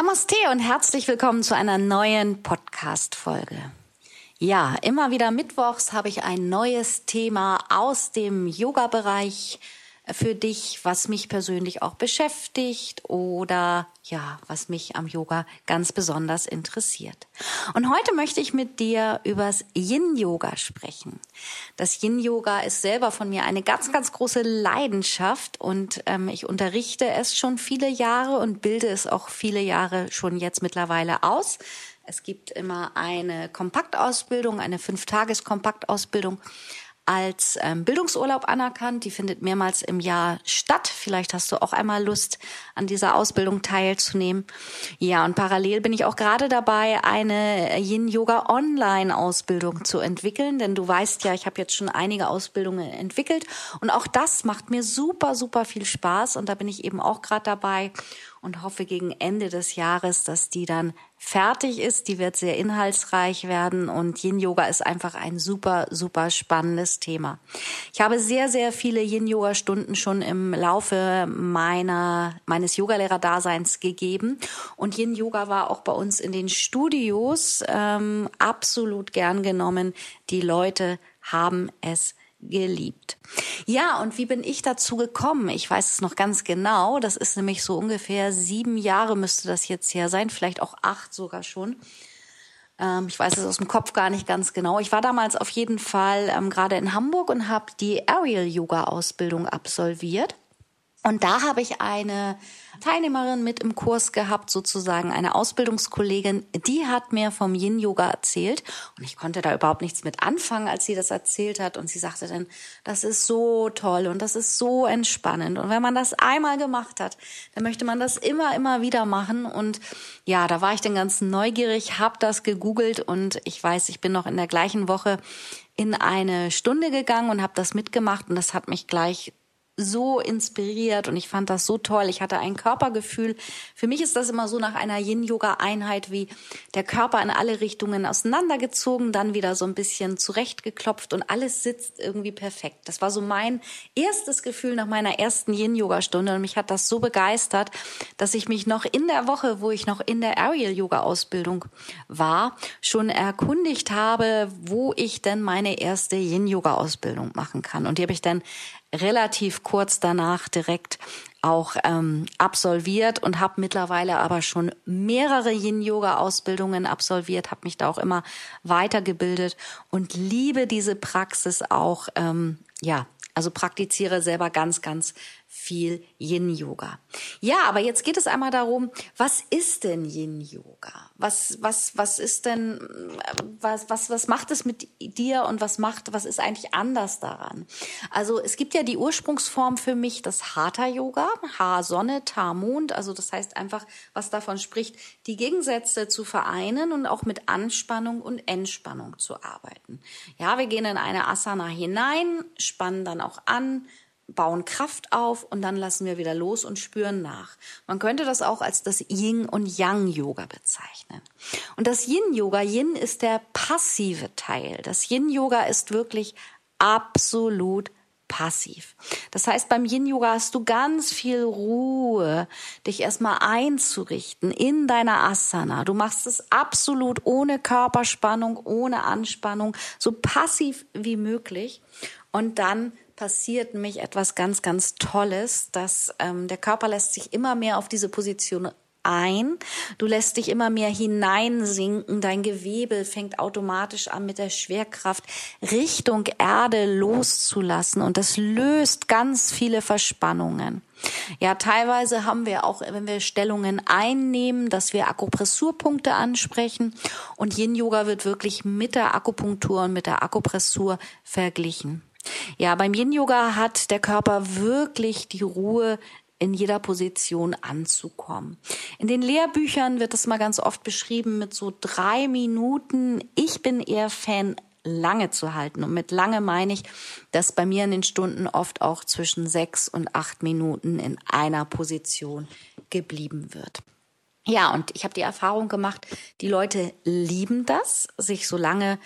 Namaste und herzlich willkommen zu einer neuen Podcast-Folge. Ja, immer wieder mittwochs habe ich ein neues Thema aus dem Yoga-Bereich für dich, was mich persönlich auch beschäftigt oder ja, was mich am Yoga ganz besonders interessiert. Und heute möchte ich mit dir übers Yin Yoga sprechen. Das Yin Yoga ist selber von mir eine ganz, ganz große Leidenschaft und ähm, ich unterrichte es schon viele Jahre und bilde es auch viele Jahre schon jetzt mittlerweile aus. Es gibt immer eine Kompaktausbildung, eine Fünf-Tages-Kompaktausbildung als ähm, Bildungsurlaub anerkannt. Die findet mehrmals im Jahr statt. Vielleicht hast du auch einmal Lust, an dieser Ausbildung teilzunehmen. Ja, und parallel bin ich auch gerade dabei, eine Yin-Yoga-Online-Ausbildung zu entwickeln. Denn du weißt ja, ich habe jetzt schon einige Ausbildungen entwickelt. Und auch das macht mir super, super viel Spaß. Und da bin ich eben auch gerade dabei und hoffe gegen Ende des Jahres, dass die dann fertig ist. Die wird sehr inhaltsreich werden und Yin Yoga ist einfach ein super, super spannendes Thema. Ich habe sehr, sehr viele Yin Yoga Stunden schon im Laufe meiner, meines Yogalehrer-Daseins gegeben und Yin Yoga war auch bei uns in den Studios ähm, absolut gern genommen. Die Leute haben es geliebt. Ja, und wie bin ich dazu gekommen? Ich weiß es noch ganz genau. Das ist nämlich so ungefähr sieben Jahre müsste das jetzt her sein, vielleicht auch acht sogar schon. Ähm, ich weiß es aus dem Kopf gar nicht ganz genau. Ich war damals auf jeden Fall ähm, gerade in Hamburg und habe die Aerial Yoga Ausbildung absolviert. Und da habe ich eine Teilnehmerin mit im Kurs gehabt, sozusagen eine Ausbildungskollegin, die hat mir vom Yin Yoga erzählt. Und ich konnte da überhaupt nichts mit anfangen, als sie das erzählt hat. Und sie sagte dann, das ist so toll und das ist so entspannend. Und wenn man das einmal gemacht hat, dann möchte man das immer, immer wieder machen. Und ja, da war ich dann ganz neugierig, habe das gegoogelt und ich weiß, ich bin noch in der gleichen Woche in eine Stunde gegangen und habe das mitgemacht. Und das hat mich gleich so inspiriert und ich fand das so toll. Ich hatte ein Körpergefühl. Für mich ist das immer so nach einer Yin-Yoga-Einheit wie der Körper in alle Richtungen auseinandergezogen, dann wieder so ein bisschen zurechtgeklopft und alles sitzt irgendwie perfekt. Das war so mein erstes Gefühl nach meiner ersten Yin-Yoga-Stunde und mich hat das so begeistert, dass ich mich noch in der Woche, wo ich noch in der Aerial-Yoga-Ausbildung war, schon erkundigt habe, wo ich denn meine erste Yin-Yoga-Ausbildung machen kann. Und die habe ich dann relativ kurz danach direkt auch ähm, absolviert und habe mittlerweile aber schon mehrere Yin-Yoga-Ausbildungen absolviert, habe mich da auch immer weitergebildet und liebe diese Praxis auch, ähm, ja, also praktiziere selber ganz, ganz viel Yin-Yoga. Ja, aber jetzt geht es einmal darum, was ist denn Yin-Yoga? Was, was, was ist denn, was, was, was macht es mit dir und was macht, was ist eigentlich anders daran? Also es gibt ja die Ursprungsform für mich, das Hatha-Yoga, Ha-Sonne, Ta-Mond, also das heißt einfach, was davon spricht, die Gegensätze zu vereinen und auch mit Anspannung und Entspannung zu arbeiten. Ja, wir gehen in eine Asana hinein, spannen dann auch an, bauen Kraft auf und dann lassen wir wieder los und spüren nach. Man könnte das auch als das Yin und Yang Yoga bezeichnen. Und das Yin Yoga, Yin ist der passive Teil. Das Yin Yoga ist wirklich absolut passiv. Das heißt, beim Yin Yoga hast du ganz viel Ruhe, dich erstmal einzurichten in deiner Asana. Du machst es absolut ohne Körperspannung, ohne Anspannung, so passiv wie möglich. Und dann passiert nämlich etwas ganz, ganz Tolles, dass ähm, der Körper lässt sich immer mehr auf diese Position ein. Du lässt dich immer mehr hineinsinken. Dein Gewebe fängt automatisch an, mit der Schwerkraft Richtung Erde loszulassen. Und das löst ganz viele Verspannungen. Ja, teilweise haben wir auch, wenn wir Stellungen einnehmen, dass wir Akupressurpunkte ansprechen. Und Yin Yoga wird wirklich mit der Akupunktur und mit der Akupressur verglichen. Ja, beim Yin-Yoga hat der Körper wirklich die Ruhe, in jeder Position anzukommen. In den Lehrbüchern wird es mal ganz oft beschrieben mit so drei Minuten. Ich bin eher Fan, lange zu halten. Und mit lange meine ich, dass bei mir in den Stunden oft auch zwischen sechs und acht Minuten in einer Position geblieben wird. Ja, und ich habe die Erfahrung gemacht, die Leute lieben das, sich so lange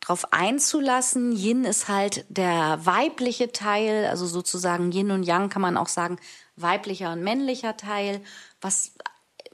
drauf einzulassen. Yin ist halt der weibliche Teil, also sozusagen Yin und Yang kann man auch sagen, weiblicher und männlicher Teil, was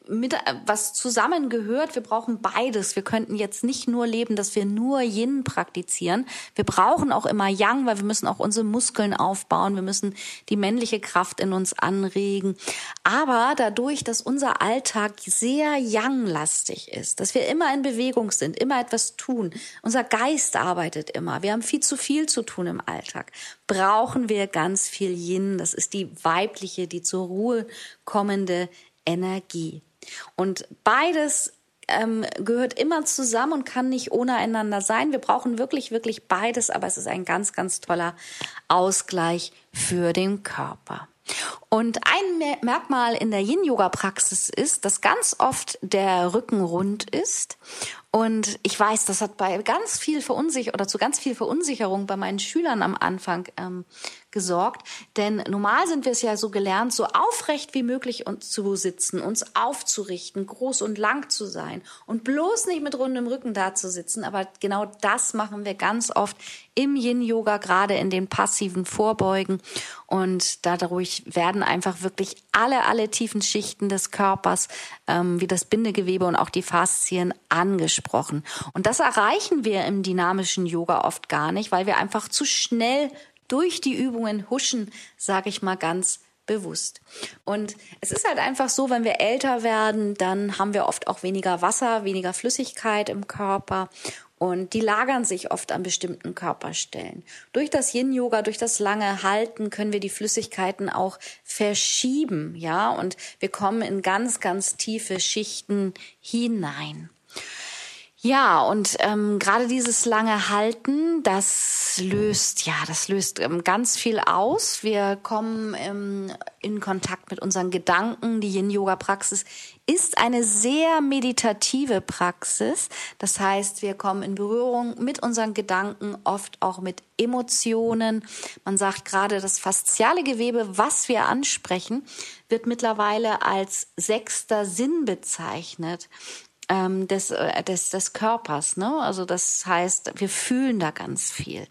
mit, was zusammengehört. Wir brauchen beides. Wir könnten jetzt nicht nur leben, dass wir nur Yin praktizieren. Wir brauchen auch immer Yang, weil wir müssen auch unsere Muskeln aufbauen. Wir müssen die männliche Kraft in uns anregen. Aber dadurch, dass unser Alltag sehr Yang-lastig ist, dass wir immer in Bewegung sind, immer etwas tun, unser Geist arbeitet immer. Wir haben viel zu viel zu tun im Alltag. Brauchen wir ganz viel Yin. Das ist die weibliche, die zur Ruhe kommende Energie. Und beides ähm, gehört immer zusammen und kann nicht ohne einander sein. Wir brauchen wirklich, wirklich beides, aber es ist ein ganz, ganz toller Ausgleich für den Körper. Und ein Merkmal in der Yin-Yoga-Praxis ist, dass ganz oft der Rücken rund ist. Und ich weiß, das hat bei ganz viel Verunsicherung oder zu ganz viel Verunsicherung bei meinen Schülern am Anfang ähm, gesorgt. Denn normal sind wir es ja so gelernt, so aufrecht wie möglich uns zu sitzen, uns aufzurichten, groß und lang zu sein und bloß nicht mit rundem Rücken da zu sitzen. Aber genau das machen wir ganz oft im Yin-Yoga, gerade in den passiven Vorbeugen. Und dadurch werden einfach wirklich alle, alle tiefen Schichten des Körpers, ähm, wie das Bindegewebe und auch die Faszien angesprochen. Und das erreichen wir im dynamischen Yoga oft gar nicht, weil wir einfach zu schnell durch die Übungen huschen, sage ich mal ganz bewusst. Und es ist halt einfach so, wenn wir älter werden, dann haben wir oft auch weniger Wasser, weniger Flüssigkeit im Körper und die lagern sich oft an bestimmten Körperstellen. Durch das Yin-Yoga, durch das lange Halten können wir die Flüssigkeiten auch verschieben, ja, und wir kommen in ganz, ganz tiefe Schichten hinein. Ja, und ähm, gerade dieses lange Halten, das löst, ja, das löst ähm, ganz viel aus. Wir kommen ähm, in Kontakt mit unseren Gedanken. Die Yin-Yoga-Praxis ist eine sehr meditative Praxis. Das heißt, wir kommen in Berührung mit unseren Gedanken, oft auch mit Emotionen. Man sagt gerade, das fasziale Gewebe, was wir ansprechen, wird mittlerweile als sechster Sinn bezeichnet ähm, des, äh, des, des Körpers. Ne? Also das heißt, wir fühlen da ganz viel.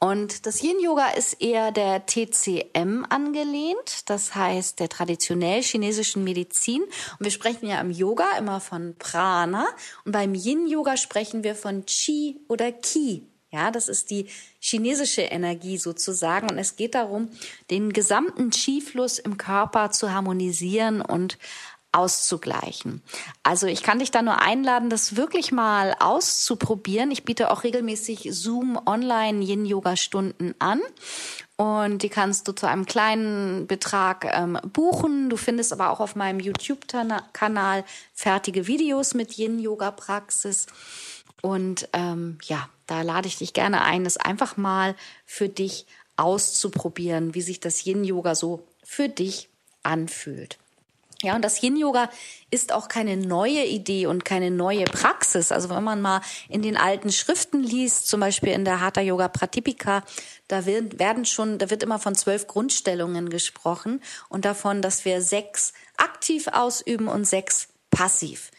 Und das Yin-Yoga ist eher der TCM angelehnt, das heißt der traditionell chinesischen Medizin. Und wir sprechen ja im Yoga immer von Prana und beim Yin-Yoga sprechen wir von Qi oder Qi. Ja, das ist die chinesische Energie sozusagen. Und es geht darum, den gesamten Qi-Fluss im Körper zu harmonisieren und auszugleichen. Also ich kann dich da nur einladen, das wirklich mal auszuprobieren. Ich biete auch regelmäßig Zoom Online Yin Yoga Stunden an. Und die kannst du zu einem kleinen Betrag ähm, buchen. Du findest aber auch auf meinem YouTube-Kanal fertige Videos mit Yin-Yoga-Praxis. Und ähm, ja, da lade ich dich gerne ein, es einfach mal für dich auszuprobieren, wie sich das Yin-Yoga so für dich anfühlt. Ja, und das Yin-Yoga ist auch keine neue Idee und keine neue Praxis. Also wenn man mal in den alten Schriften liest, zum Beispiel in der Hatha Yoga Pratipika, da wird, werden schon, da wird immer von zwölf Grundstellungen gesprochen und davon, dass wir sechs aktiv ausüben und sechs passiv.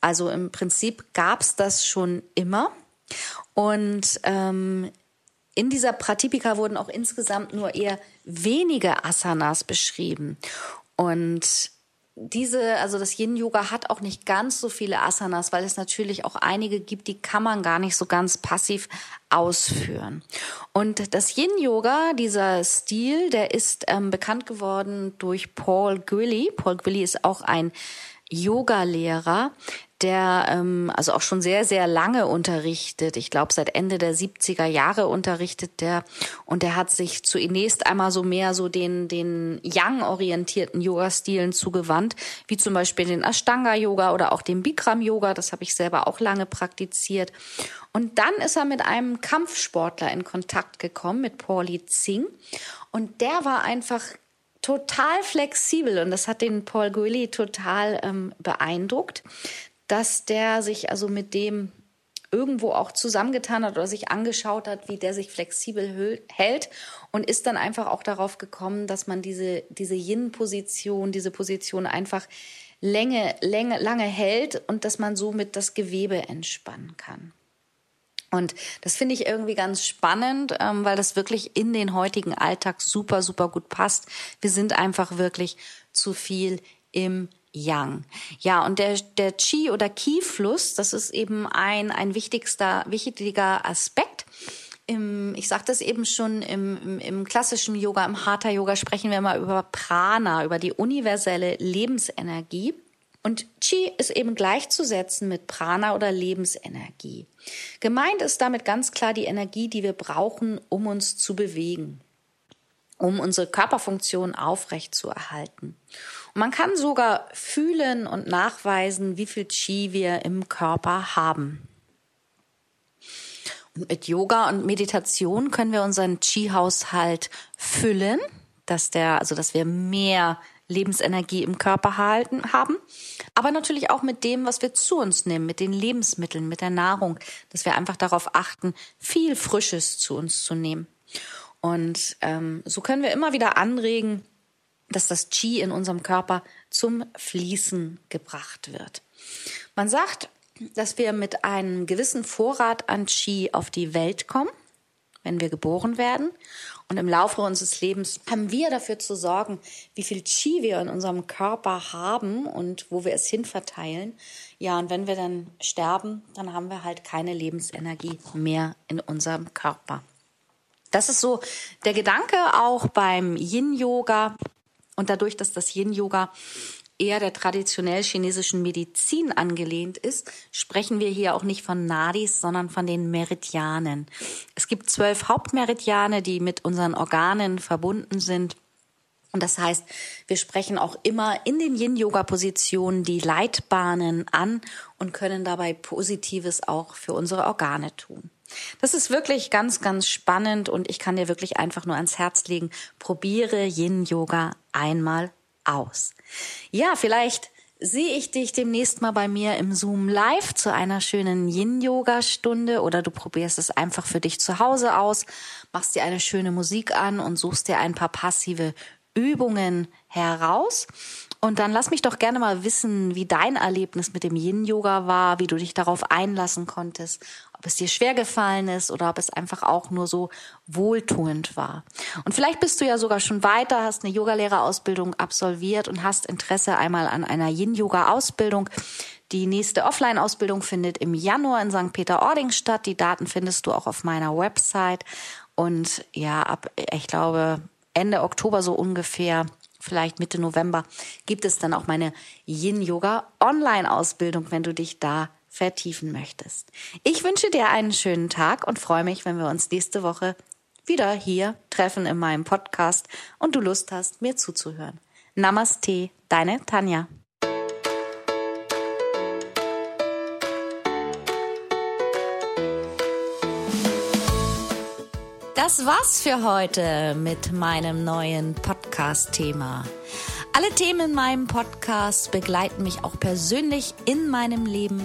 Also im Prinzip gab's das schon immer. Und ähm, in dieser Pratipika wurden auch insgesamt nur eher wenige Asanas beschrieben. Und diese, also das Yin-Yoga hat auch nicht ganz so viele Asanas, weil es natürlich auch einige gibt, die kann man gar nicht so ganz passiv ausführen. Und das Yin-Yoga, dieser Stil, der ist ähm, bekannt geworden durch Paul Gwilly. Paul Gwilly ist auch ein Yoga-Lehrer, der ähm, also auch schon sehr, sehr lange unterrichtet. Ich glaube, seit Ende der 70er Jahre unterrichtet der. Und der hat sich zunächst einmal so mehr so den, den Yang-orientierten Yoga-Stilen zugewandt, wie zum Beispiel den Ashtanga-Yoga oder auch den Bikram-Yoga. Das habe ich selber auch lange praktiziert. Und dann ist er mit einem Kampfsportler in Kontakt gekommen, mit Pauli Zing. Und der war einfach total flexibel und das hat den Paul Guilly total ähm, beeindruckt, dass der sich also mit dem irgendwo auch zusammengetan hat oder sich angeschaut hat, wie der sich flexibel hält und ist dann einfach auch darauf gekommen, dass man diese, diese Yin-Position, diese Position einfach Länge, Länge, lange hält und dass man somit das Gewebe entspannen kann. Und das finde ich irgendwie ganz spannend, ähm, weil das wirklich in den heutigen Alltag super, super gut passt. Wir sind einfach wirklich zu viel im Yang. Ja, und der, der Qi oder Qi-Fluss, das ist eben ein, ein wichtigster, wichtiger Aspekt. Im, ich sagte es eben schon, im, im, im klassischen Yoga, im Hatha-Yoga sprechen wir mal über Prana, über die universelle Lebensenergie. Und Qi ist eben gleichzusetzen mit Prana oder Lebensenergie. Gemeint ist damit ganz klar die Energie, die wir brauchen, um uns zu bewegen, um unsere Körperfunktion aufrechtzuerhalten. Und man kann sogar fühlen und nachweisen, wie viel Qi wir im Körper haben. Und mit Yoga und Meditation können wir unseren Qi-Haushalt füllen, dass der, also dass wir mehr Lebensenergie im Körper halten, haben, aber natürlich auch mit dem, was wir zu uns nehmen, mit den Lebensmitteln, mit der Nahrung, dass wir einfach darauf achten, viel Frisches zu uns zu nehmen. Und ähm, so können wir immer wieder anregen, dass das Qi in unserem Körper zum Fließen gebracht wird. Man sagt, dass wir mit einem gewissen Vorrat an Qi auf die Welt kommen, wenn wir geboren werden und im Laufe unseres Lebens haben wir dafür zu sorgen, wie viel Qi wir in unserem Körper haben und wo wir es hinverteilen. Ja, und wenn wir dann sterben, dann haben wir halt keine Lebensenergie mehr in unserem Körper. Das ist so der Gedanke auch beim Yin-Yoga. Und dadurch, dass das Yin-Yoga eher der traditionell chinesischen Medizin angelehnt ist, sprechen wir hier auch nicht von Nadis, sondern von den Meridianen. Es gibt zwölf Hauptmeridiane, die mit unseren Organen verbunden sind. Und das heißt, wir sprechen auch immer in den Yin-Yoga-Positionen die Leitbahnen an und können dabei Positives auch für unsere Organe tun. Das ist wirklich ganz, ganz spannend und ich kann dir wirklich einfach nur ans Herz legen, probiere Yin-Yoga einmal aus. Ja, vielleicht sehe ich dich demnächst mal bei mir im Zoom live zu einer schönen Yin-Yoga-Stunde oder du probierst es einfach für dich zu Hause aus, machst dir eine schöne Musik an und suchst dir ein paar passive Übungen heraus. Und dann lass mich doch gerne mal wissen, wie dein Erlebnis mit dem Yin-Yoga war, wie du dich darauf einlassen konntest, ob es dir schwer gefallen ist oder ob es einfach auch nur so wohltuend war. Und vielleicht bist du ja sogar schon weiter, hast eine Yogalehrerausbildung absolviert und hast Interesse einmal an einer Yin-Yoga-Ausbildung. Die nächste Offline-Ausbildung findet im Januar in St. Peter-Ording statt. Die Daten findest du auch auf meiner Website. Und ja, ab, ich glaube, Ende Oktober so ungefähr vielleicht Mitte November, gibt es dann auch meine Yin-Yoga Online-Ausbildung, wenn du dich da vertiefen möchtest. Ich wünsche dir einen schönen Tag und freue mich, wenn wir uns nächste Woche wieder hier treffen in meinem Podcast und du Lust hast, mir zuzuhören. Namaste, deine Tanja. Das war's für heute mit meinem neuen Podcast-Thema. Alle Themen in meinem Podcast begleiten mich auch persönlich in meinem Leben.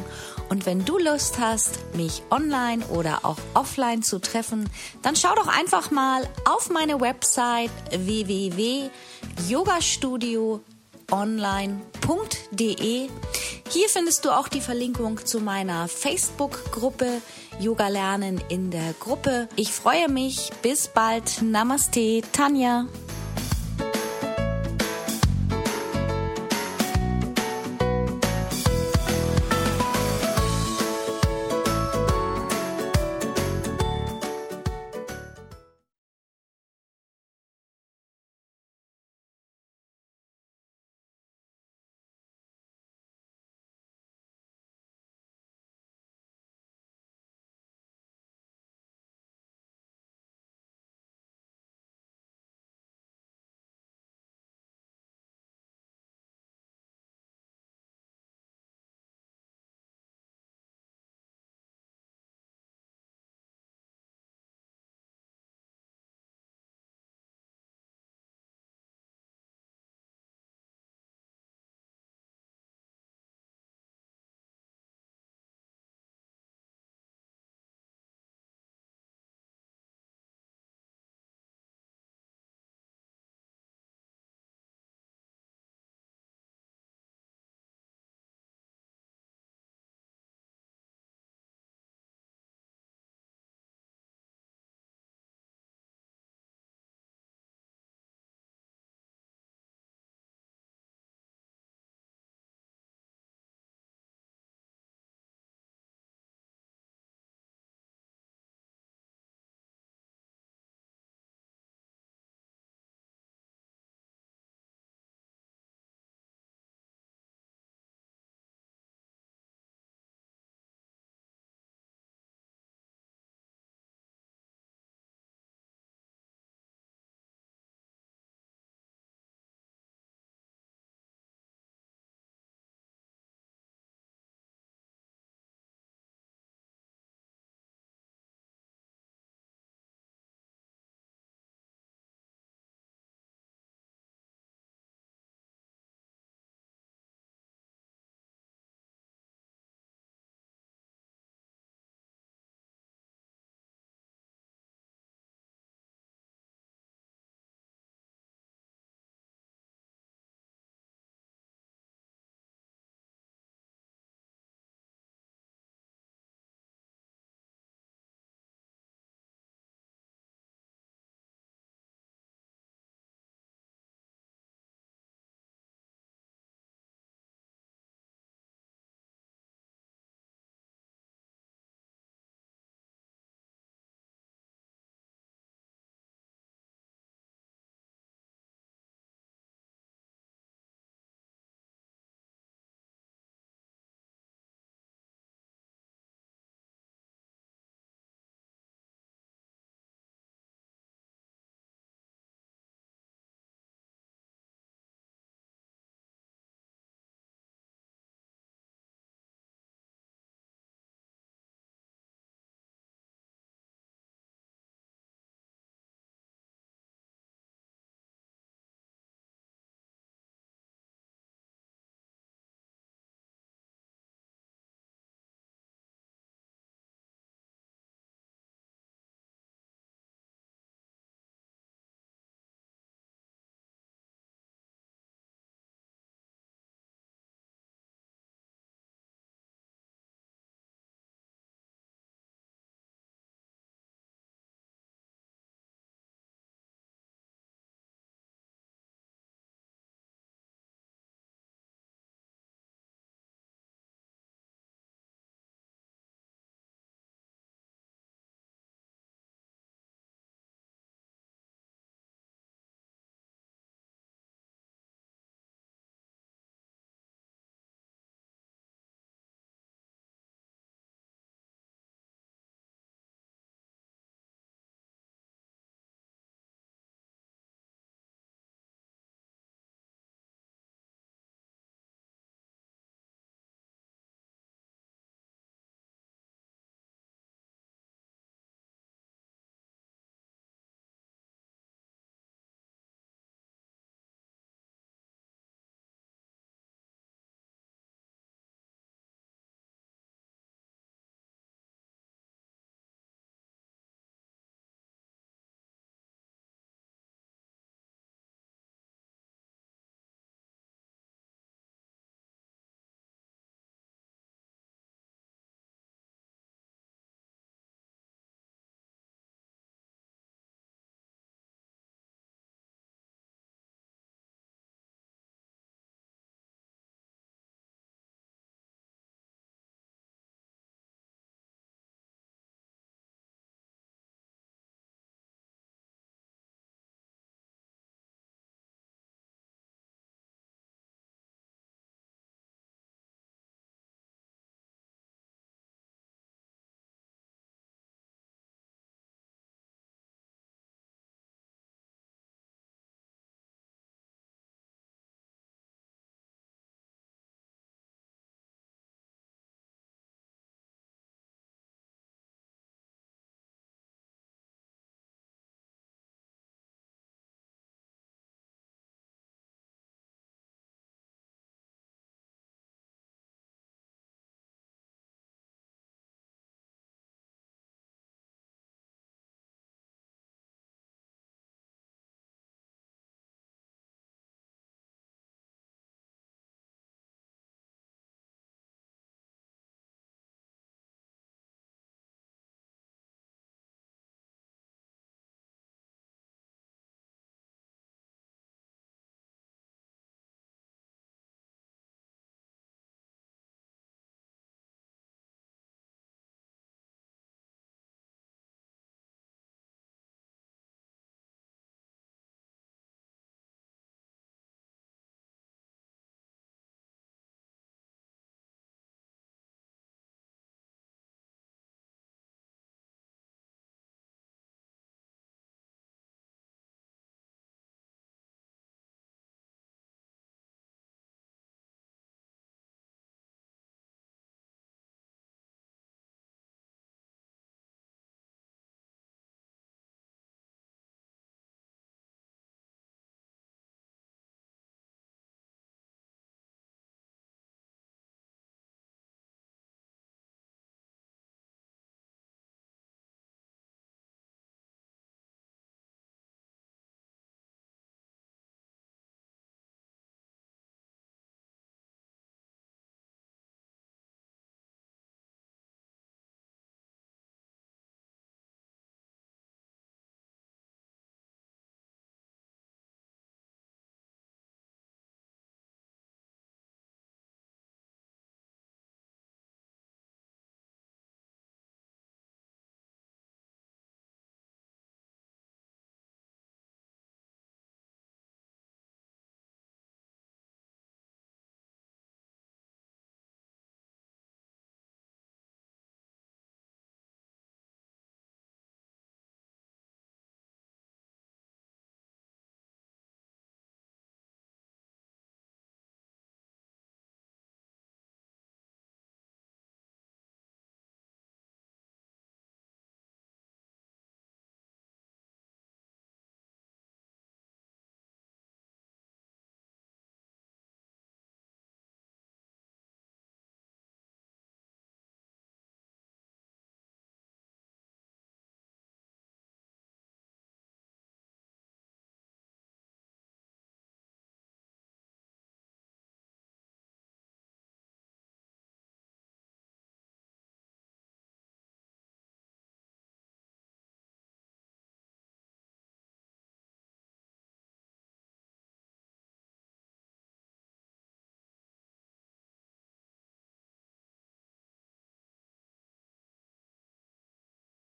Und wenn du Lust hast, mich online oder auch offline zu treffen, dann schau doch einfach mal auf meine Website www.yogastudio.online.de. Hier findest du auch die Verlinkung zu meiner Facebook-Gruppe Yoga lernen in der Gruppe. Ich freue mich. Bis bald. Namaste, Tanja.